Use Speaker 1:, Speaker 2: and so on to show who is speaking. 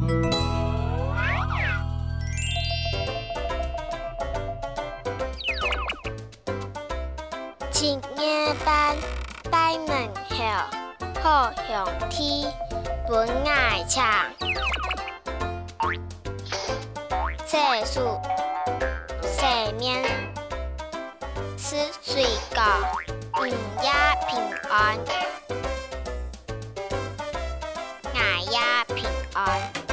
Speaker 1: 一年级，拜门后，靠向天，本爱唱，细数生命，使水果，午夜平安，午夜平安。